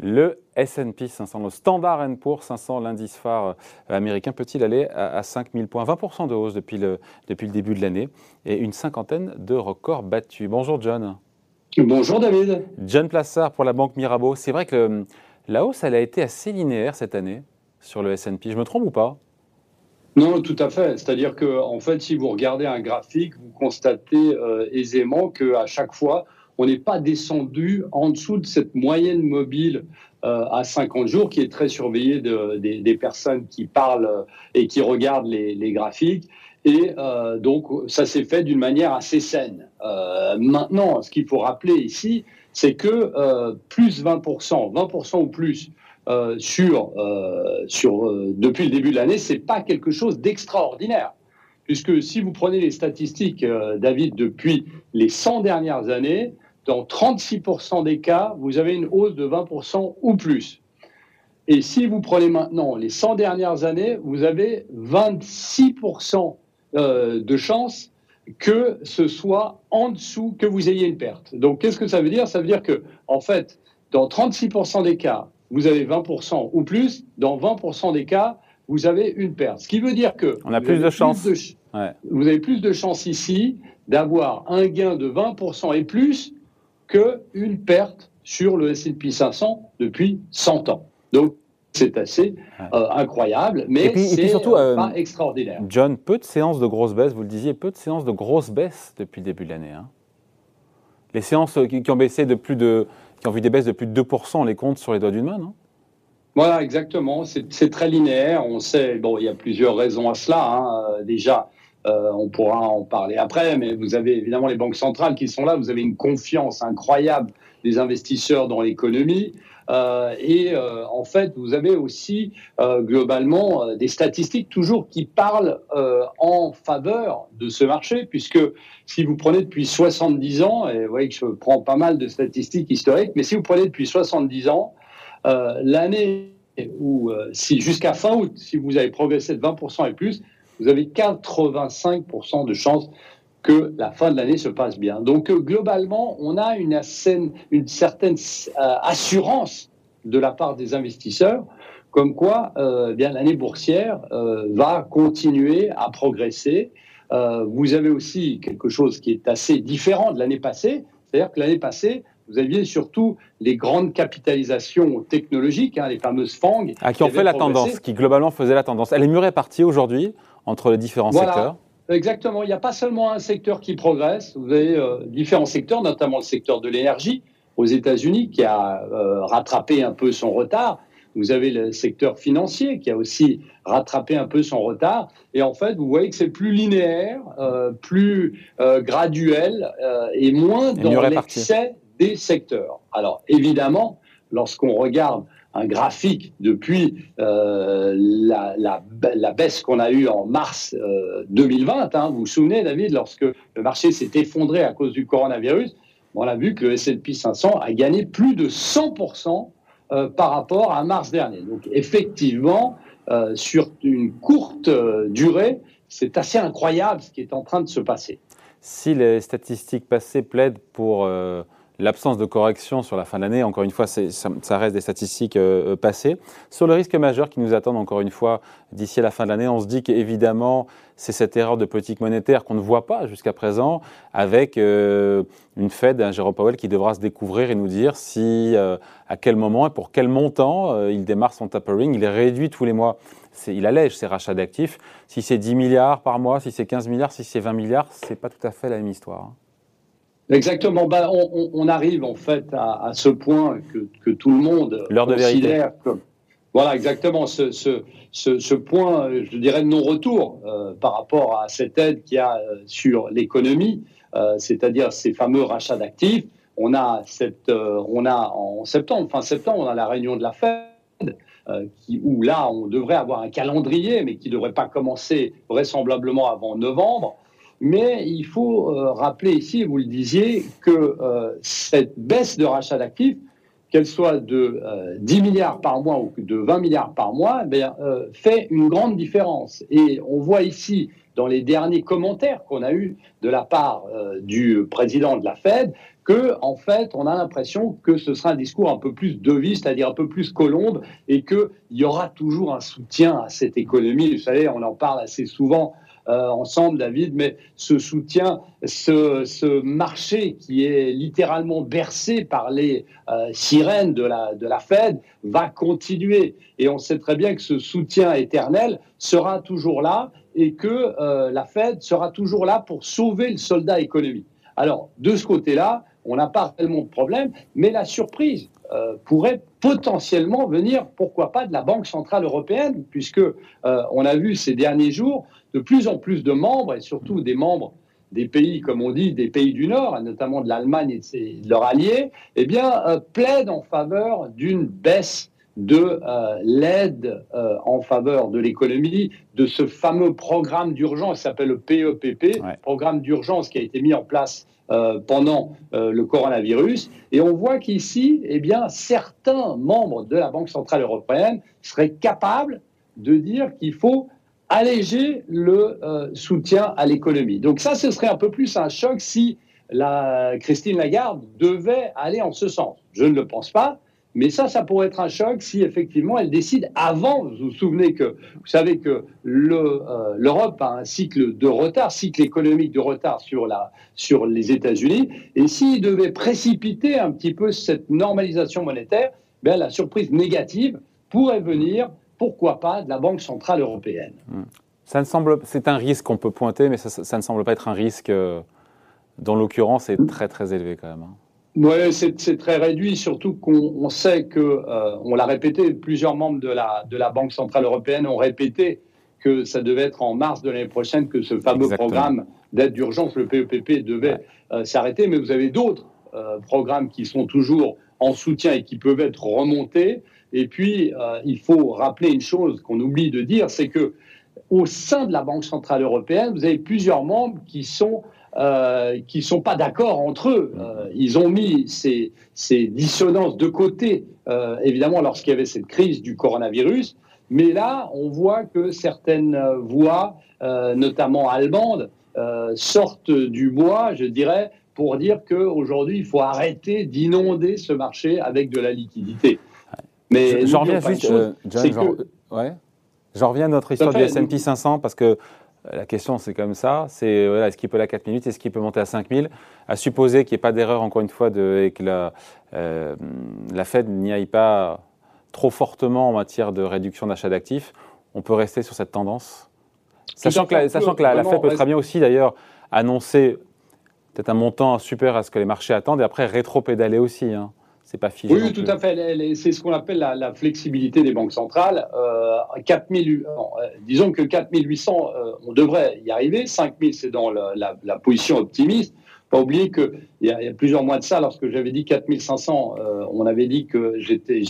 Le S&P 500, le Standard Poor's 500, l'indice phare euh, américain, peut-il aller à, 5000 points? 20% de hausse depuis le, depuis le début de l'année et une cinquantaine de records battus. Bonjour John. Bonjour David. John Plassard pour la Banque Mirabeau. C'est vrai que la hausse, elle a été assez linéaire cette année sur le S&P. Je me trompe ou pas? Non, tout à fait. C'est-à-dire que, en fait, si vous regardez un graphique, vous constatez euh, aisément qu'à chaque fois, on n'est pas descendu en dessous de cette moyenne mobile euh, à 50 jours, qui est très surveillée des, personnes qui parlent euh, et qui regardent les, graphiques. Et euh, donc, ça s'est fait d'une manière assez saine. maintenant, ce qu'il faut rappeler ici, c'est que plus 20%, 20% ou plus sur, sur, depuis le début de l'année, c'est pas quelque chose d'extraordinaire. Puisque si vous prenez les statistiques, David, depuis les 100 dernières années, dans 36% des cas, vous avez une hausse de 20% ou plus. Et si vous prenez maintenant les 100 dernières années, vous avez 26% euh, de chances que ce soit en dessous, que vous ayez une perte. Donc, qu'est-ce que ça veut dire? Ça veut dire que, en fait, dans 36% des cas, vous avez 20% ou plus. Dans 20% des cas, vous avez une perte. Ce qui veut dire que... On a plus de chances. Vous avez plus de chances ici d'avoir un gain de 20% et plus qu'une perte sur le S&P 500 depuis 100 ans. Donc, c'est assez euh, incroyable, mais c'est surtout euh, pas extraordinaire. John, peu de séances de grosses baisses, vous le disiez, peu de séances de grosses baisses depuis le début de l'année. Hein. Les séances euh, qui, ont baissé de plus de, qui ont vu des baisses de plus de 2%, on les compte sur les doigts d'une main, non? Voilà, exactement. C'est très linéaire. On sait, bon, il y a plusieurs raisons à cela. Hein. Déjà, euh, on pourra en parler après, mais vous avez évidemment les banques centrales qui sont là. Vous avez une confiance incroyable des investisseurs dans l'économie. Euh, et euh, en fait, vous avez aussi globalement des statistiques toujours qui parlent en faveur de ce marché, puisque si vous prenez depuis 70 ans, et vous voyez que je prends pas mal de statistiques historiques, mais si vous prenez depuis 70 ans, l'année où, si jusqu'à fin août, si vous avez progressé de 20% et plus, vous avez 85% de chances que la fin de l'année se passe bien. Donc euh, globalement, on a une, une certaine euh, assurance de la part des investisseurs, comme quoi euh, bien l'année boursière va continuer à progresser. vous avez aussi quelque chose qui est assez différent de l'année passée, c'est-à-dire que l'année passée, vous aviez surtout les grandes capitalisations technologiques, hein, les fameuses FANG. Ah, qui ont fait la tendance, qui globalement faisaient la tendance. Elle est mieux répartie aujourd'hui entre les différents secteurs Exactement. Il n'y a pas seulement un secteur qui progresse. Vous avez euh, différents secteurs, notamment le secteur de l'énergie aux États-Unis qui a euh, rattrapé un peu son retard. Vous avez le secteur financier qui a aussi rattrapé un peu son retard. Et en fait, vous voyez que c'est plus linéaire, euh, plus graduel et moins dans l'excès des secteurs. Alors évidemment, lorsqu'on regarde graphique depuis euh, la, la, baisse qu'on a eue en mars 2020. Euh, hein. Vous vous souvenez, David, lorsque le marché s'est effondré à cause du coronavirus, on a vu que le S&P 500 a gagné plus de 100% euh, par rapport à mars dernier. Donc effectivement, sur une courte durée, c'est assez incroyable ce qui est en train de se passer. Si les statistiques passées plaident pour l'absence de correction sur la fin de l'année, encore une fois, ça, ça, reste des statistiques euh, euh, passées. Sur le risque majeur qui nous attend, encore une fois, d'ici à la fin de l'année, on se dit qu'évidemment, c'est cette erreur de politique monétaire qu'on ne voit pas jusqu'à présent, avec euh, une Fed, un Jérôme Powell qui devra se découvrir et nous dire si, à quel moment et pour quel montant il démarre son tapering. Il réduit tous les mois, il allège ses rachats d'actifs. Si c'est 10 milliards par mois, si c'est 15 milliards, si c'est 20 milliards, c'est pas tout à fait la même histoire. Exactement. Bah, on, arrive en fait à, ce point que, tout le monde considère comme. Voilà, exactement. Ce, ce, point, je dirais, de non-retour euh, par rapport à cette aide qu'il y a euh, sur l'économie, euh, c'est-à-dire ces fameux rachats d'actifs. On a, cette, on a en septembre, fin septembre, on a la réunion de la Fed. Qui, où là, on devrait avoir un calendrier, mais qui ne devrait pas commencer vraisemblablement avant novembre. Mais il faut euh, rappeler ici, vous le disiez, que euh, cette baisse de rachat d'actifs, qu'elle soit de 10 euh, milliards par mois ou de 20 milliards par mois, eh fait une grande différence. Et on voit ici, dans les derniers commentaires qu'on a eus de la part du président de la Fed, que, en fait, on a l'impression que ce sera un discours un peu plus devise, c'est-à-dire un peu plus colombe, et qu'il y aura toujours un soutien à cette économie. Vous savez, on en parle assez souvent euh, ensemble, David, mais ce soutien, ce, marché qui est littéralement bercé par les euh, sirènes de la, de la Fed va continuer. Et on sait très bien que ce soutien éternel sera toujours là et que euh, la Fed sera toujours là pour sauver le soldat économique. Alors, de ce côté-là, on n'a pas tellement de problème, mais la surprise pourrait potentiellement venir, pourquoi pas, de la Banque Centrale Européenne, puisque on a vu ces derniers jours de plus en plus de membres, et surtout des membres des pays, comme on dit, des pays du Nord, notamment de l'Allemagne et de leurs alliés, eh bien, euh, plaident en faveur d'une baisse de euh, l'aide euh, en faveur de l'économie, de ce fameux programme d'urgence qui s'appelle le PEPP, e programme d'urgence qui a été mis en place pendant le coronavirus. Et on voit qu'ici, eh bien, certains membres de la Banque centrale européenne seraient capables de dire qu'il faut alléger le euh, soutien à l'économie. Donc ça, ce serait un peu plus un choc si la Christine Lagarde devait aller en ce sens. Je ne le pense pas, mais ça, ça pourrait être un choc si effectivement elle décide avant. Vous vous souvenez que vous savez que euh, l'Europe a un cycle de retard, cycle économique de retard sur la sur les États-Unis, et s'il devait précipiter un petit peu cette normalisation monétaire, bien la surprise négative pourrait venir pourquoi pas de la Banque Centrale Européenne. Hmm. Ça ne semble, c'est un risque qu'on peut pointer, mais ça, ne semble pas être un risque euh, dont l'occurrence est très très élevée quand même. Hein. Oui, c'est très réduit, surtout qu'on sait que, euh, on l'a répété, plusieurs membres de la, de la Banque Centrale Européenne ont répété que ça devait être en mars de l'année prochaine que ce fameux programme d'aide d'urgence, le PEPP, e devait euh, s'arrêter. Mais vous avez d'autres programmes qui sont toujours en soutien et qui peuvent être remontés. Et puis, euh, il faut rappeler une chose qu'on oublie de dire, c'est que au sein de la Banque centrale européenne, vous avez plusieurs membres qui sont euh, qui sont pas d'accord entre eux. Euh, ils ont mis ces, ces, dissonances de côté, euh, évidemment, lorsqu'il y avait cette crise du coronavirus. Mais là, on voit que certaines voix, notamment allemandes, sortent du bois, je dirais, pour dire qu'aujourd'hui, il faut arrêter d'inonder ce marché avec de la liquidité. Mais j'en reviens juste, ouais. J'en reviens à notre histoire du S&P 500 parce que la question c'est comme ça, c'est voilà, est-ce qu'il peut aller à 4008, est-ce qu'il peut monter à 5000 À supposer qu'il n'y ait pas d'erreur encore une fois de, et que la, euh, la Fed n'y aille pas trop fortement en matière de réduction d'achat d'actifs, on peut rester sur cette tendance. Sachant que, la, sachant que la, Fed peut très bien aussi d'ailleurs annoncer peut-être un montant super à ce que les marchés attendent et après rétro-pédaler aussi. Hein pas Oui, tout à fait. C'est ce qu'on appelle la, flexibilité des banques centrales. Euh, 4000, euh, disons que 4800, euh, on devrait y arriver. 5000, c'est dans la, position optimiste. Pas oublier qu'il y, a, y a plusieurs mois de ça, lorsque j'avais dit 4500, euh, on avait dit que j'étais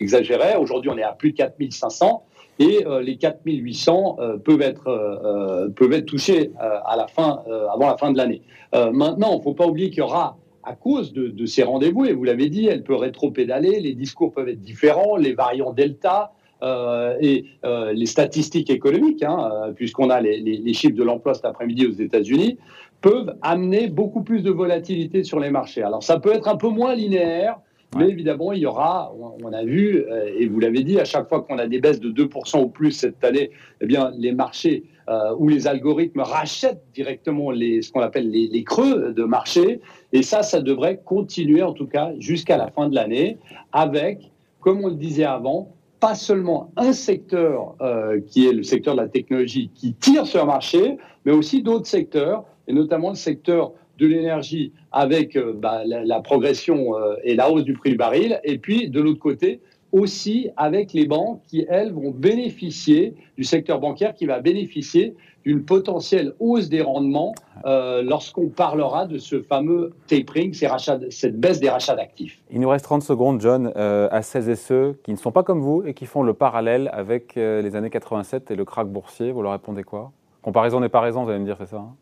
exagéré. Aujourd'hui, on est à plus de 4500 et les 4800 peuvent être peuvent être touchés à la fin avant la fin de l'année. maintenant, il ne faut pas oublier qu'il y aura à cause de, ces rendez-vous. Et vous l'avez dit, elle peut rétro-pédaler, les discours peuvent être différents, les variants Delta. Euh, et euh, les statistiques économiques, hein, euh, puisqu'on a les, chiffres de l'emploi cet après-midi aux États-Unis, peuvent amener beaucoup plus de volatilité sur les marchés. Alors ça peut être un peu moins linéaire, mais évidemment, il y aura, on, a vu, et vous l'avez dit, à chaque fois qu'on a des baisses de 2% ou plus cette année, eh bien, les marchés euh, où les algorithmes rachètent directement les, ce qu'on appelle les, creux de marché. Et ça, ça devrait continuer en tout cas jusqu'à la fin de l'année avec, comme on le disait avant, pas seulement un secteur euh, qui est le secteur de la technologie qui tire sur le marché, mais aussi d'autres secteurs, et notamment le secteur de l'énergie avec euh, bah, la, progression et la hausse du prix du baril, et puis de l'autre côté, aussi avec les banques qui, elles, vont bénéficier du secteur bancaire qui va bénéficier d'une potentielle hausse des rendements euh, lorsqu'on parlera de ce fameux tapering, cette baisse des rachats d'actifs. Il nous reste 30 secondes, John, euh, à celles et ceux qui ne sont pas comme vous et qui font le parallèle avec euh, les années 87 et le krach boursier. Vous leur répondez quoi? Comparaison n'est pas raison, vous allez me dire, c'est ça hein?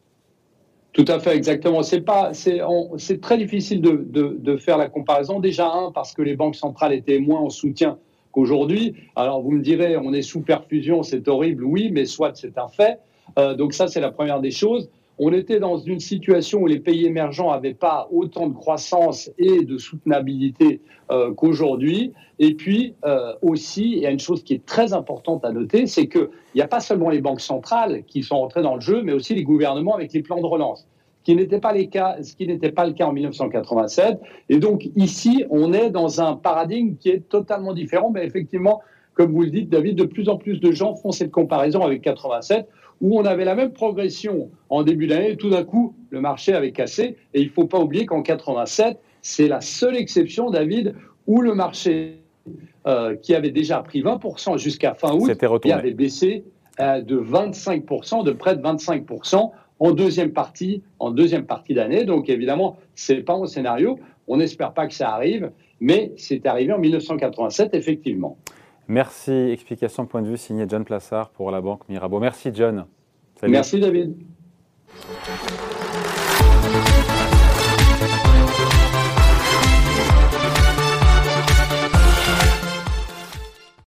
Tout à fait, exactement. C'est pas, c'est, très difficile de, de, faire la comparaison. Déjà un parce que les banques centrales étaient moins en soutien qu'aujourd'hui. Alors vous me direz, on est sous perfusion, c'est horrible, oui, mais soit c'est un fait. Euh, donc ça, c'est la première des choses. On était dans une situation où les pays émergents n'avaient pas autant de croissance et de soutenabilité euh, qu'aujourd'hui. Et puis euh, aussi, il y a une chose qui est très importante à noter, c'est qu'il n'y a pas seulement les banques centrales qui sont entrées dans le jeu, mais aussi les gouvernements avec les plans de relance. Ce qui n'était pas, le cas en 1987. Et donc ici, on est dans un paradigme qui est totalement différent. Mais effectivement, comme vous le dites, David, de plus en plus de gens font cette comparaison avec 87 où on avait la même progression en début d'année, tout d'un coup, le marché avait cassé. Et il ne faut pas oublier qu'en 87, c'est la seule exception, David, où le marché, euh, qui avait déjà pris 20% jusqu'à fin août, qui avait baissé euh, de 25%, de près de 25% en deuxième partie, en deuxième partie d'année. Donc évidemment, c'est pas un scénario. On n'espère pas que ça arrive, mais c'est arrivé en 1987 effectivement. Merci. Explication point de vue signé John Plassard pour la banque Mirabeau. Merci John. Merci David.